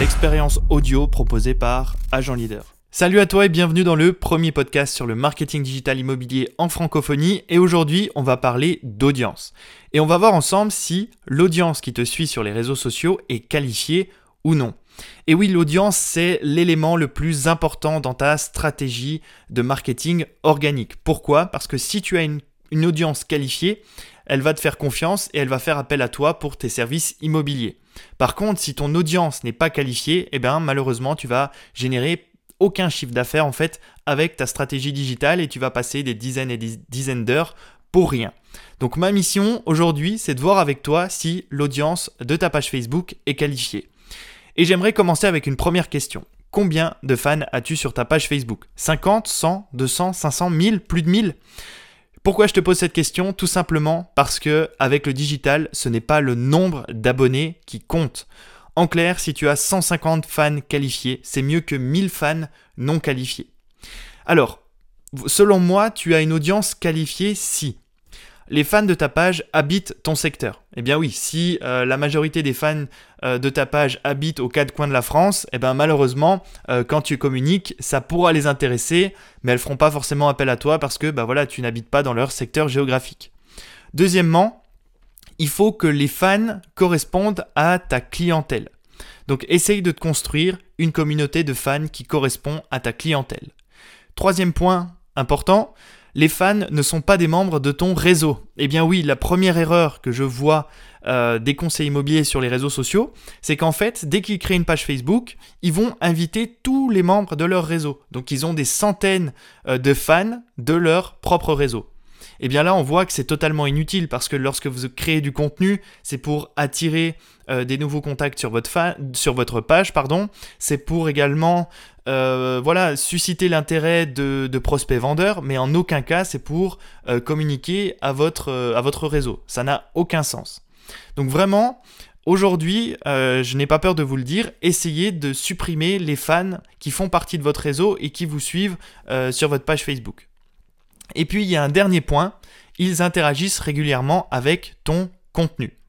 l'expérience audio proposée par Agent Leader. Salut à toi et bienvenue dans le premier podcast sur le marketing digital immobilier en francophonie et aujourd'hui on va parler d'audience. Et on va voir ensemble si l'audience qui te suit sur les réseaux sociaux est qualifiée ou non. Et oui, l'audience, c'est l'élément le plus important dans ta stratégie de marketing organique. Pourquoi? Parce que si tu as une, audience qualifiée, elle va te faire confiance et elle va faire appel à toi pour tes services immobiliers. Par contre, si ton audience n'est pas qualifiée, eh bien malheureusement, tu vas générer aucun chiffre d'affaires en fait avec ta stratégie digitale et tu vas passer des dizaines et des dizaines d'heures pour rien. Donc ma mission aujourd'hui, c'est de voir avec toi si l'audience de ta page Facebook est qualifiée. Et j'aimerais commencer avec une première question. Combien de fans as-tu sur ta page Facebook? 50, 100, 200, 500, 1000, plus de 1000 pourquoi je te pose cette question? Tout simplement parce que avec le digital, ce n'est pas le nombre d'abonnés qui compte. En clair, si tu as 150 fans qualifiés, c'est mieux que 1000 fans non qualifiés. Alors, selon moi, tu as une audience qualifiée si les fans de ta page habitent ton secteur. Eh bien oui, si euh, la majorité des fans euh, de ta page habitent aux quatre coins de la France, eh bien malheureusement, euh, quand tu communiques, ça pourra les intéresser, mais elles feront pas forcément appel à toi parce que bah voilà, tu n'habites pas dans leur secteur géographique. Deuxièmement, il faut que les fans correspondent à ta clientèle. Donc essaye de te construire une communauté de fans qui correspond à ta clientèle. Troisième point important, les fans ne sont pas des membres de ton réseau. Eh bien oui, la première erreur que je vois euh, des conseils immobiliers sur les réseaux sociaux, c'est qu'en fait, dès qu'ils créent une page Facebook, ils vont inviter tous les membres de leur réseau. Donc ils ont des centaines euh, de fans de leur propre réseau. Eh bien là, on voit que c'est totalement inutile parce que lorsque vous créez du contenu, c'est pour attirer euh, des nouveaux contacts sur votre, sur votre page, pardon. C'est pour également euh, voilà, susciter l'intérêt de, prospects vendeurs, mais en aucun cas c'est pour euh, communiquer à votre, euh, à votre réseau. Ça n'a aucun sens. Donc vraiment, aujourd'hui, je n'ai pas peur de vous le dire, essayez de supprimer les fans qui font partie de votre réseau et qui vous suivent sur votre page Facebook. Et puis il y a un dernier point, ils interagissent régulièrement avec ton contenu.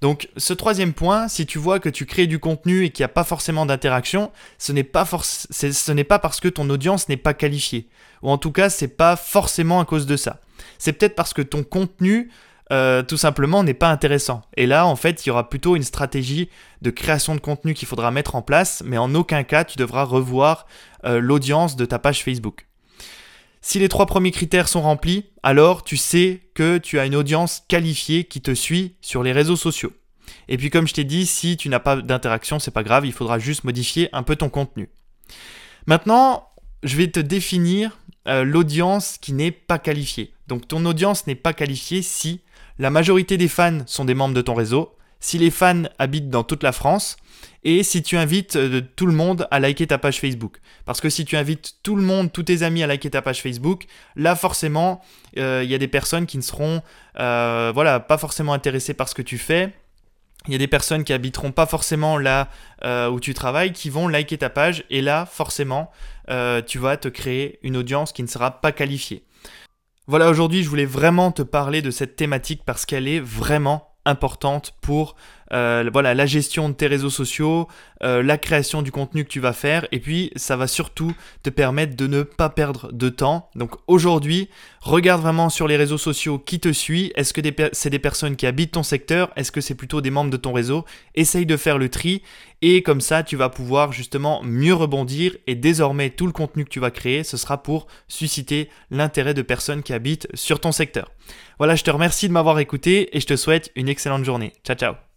Donc ce troisième point, si tu vois que tu crées du contenu et qu'il n'y a pas forcément d'interaction, ce n'est pas, parce que ton audience n'est pas qualifiée. Ou en tout cas, c'est pas forcément à cause de ça. C'est peut-être parce que ton contenu, euh, tout simplement, n'est pas intéressant. Et là, en fait, il y aura plutôt une stratégie de création de contenu qu'il faudra mettre en place, mais en aucun cas, tu devras revoir euh, l'audience de ta page Facebook. Si les trois premiers critères sont remplis, alors tu sais que tu as une audience qualifiée qui te suit sur les réseaux sociaux. Et puis comme je t'ai dit, si tu n'as pas d'interaction, c'est pas grave, il faudra juste modifier un peu ton contenu. Maintenant, je vais te définir euh, l'audience qui n'est pas qualifiée. Donc ton audience n'est pas qualifiée si la majorité des fans sont des membres de ton réseau, si les fans habitent dans toute la France et si tu invites euh, tout le monde à liker ta page Facebook. Parce que si tu invites tout le monde, tous tes amis à liker ta page Facebook, là forcément, euh, il y a des personnes qui ne seront euh, voilà, pas forcément intéressées par ce que tu fais. Il y a des personnes qui habiteront pas forcément là où tu travailles, qui vont liker ta page, et là, forcément, tu vas te créer une audience qui ne sera pas qualifiée. Voilà, aujourd'hui, je voulais vraiment te parler de cette thématique parce qu'elle est vraiment importante pour euh, voilà, la gestion de tes réseaux sociaux, euh, la création du contenu que tu vas faire, et puis ça va surtout te permettre de ne pas perdre de temps. Donc aujourd'hui, regarde vraiment sur les réseaux sociaux qui te suit. Est-ce que c'est des personnes qui habitent ton secteur? Est-ce que c'est plutôt des membres de ton réseau? Essaye de faire le tri, et comme ça, tu vas pouvoir justement mieux rebondir, et désormais, tout le contenu que tu vas créer, ce sera pour susciter l'intérêt de personnes qui habitent sur ton secteur. Voilà, je te remercie de m'avoir écouté, et je te souhaite une excellente journée. Ciao, ciao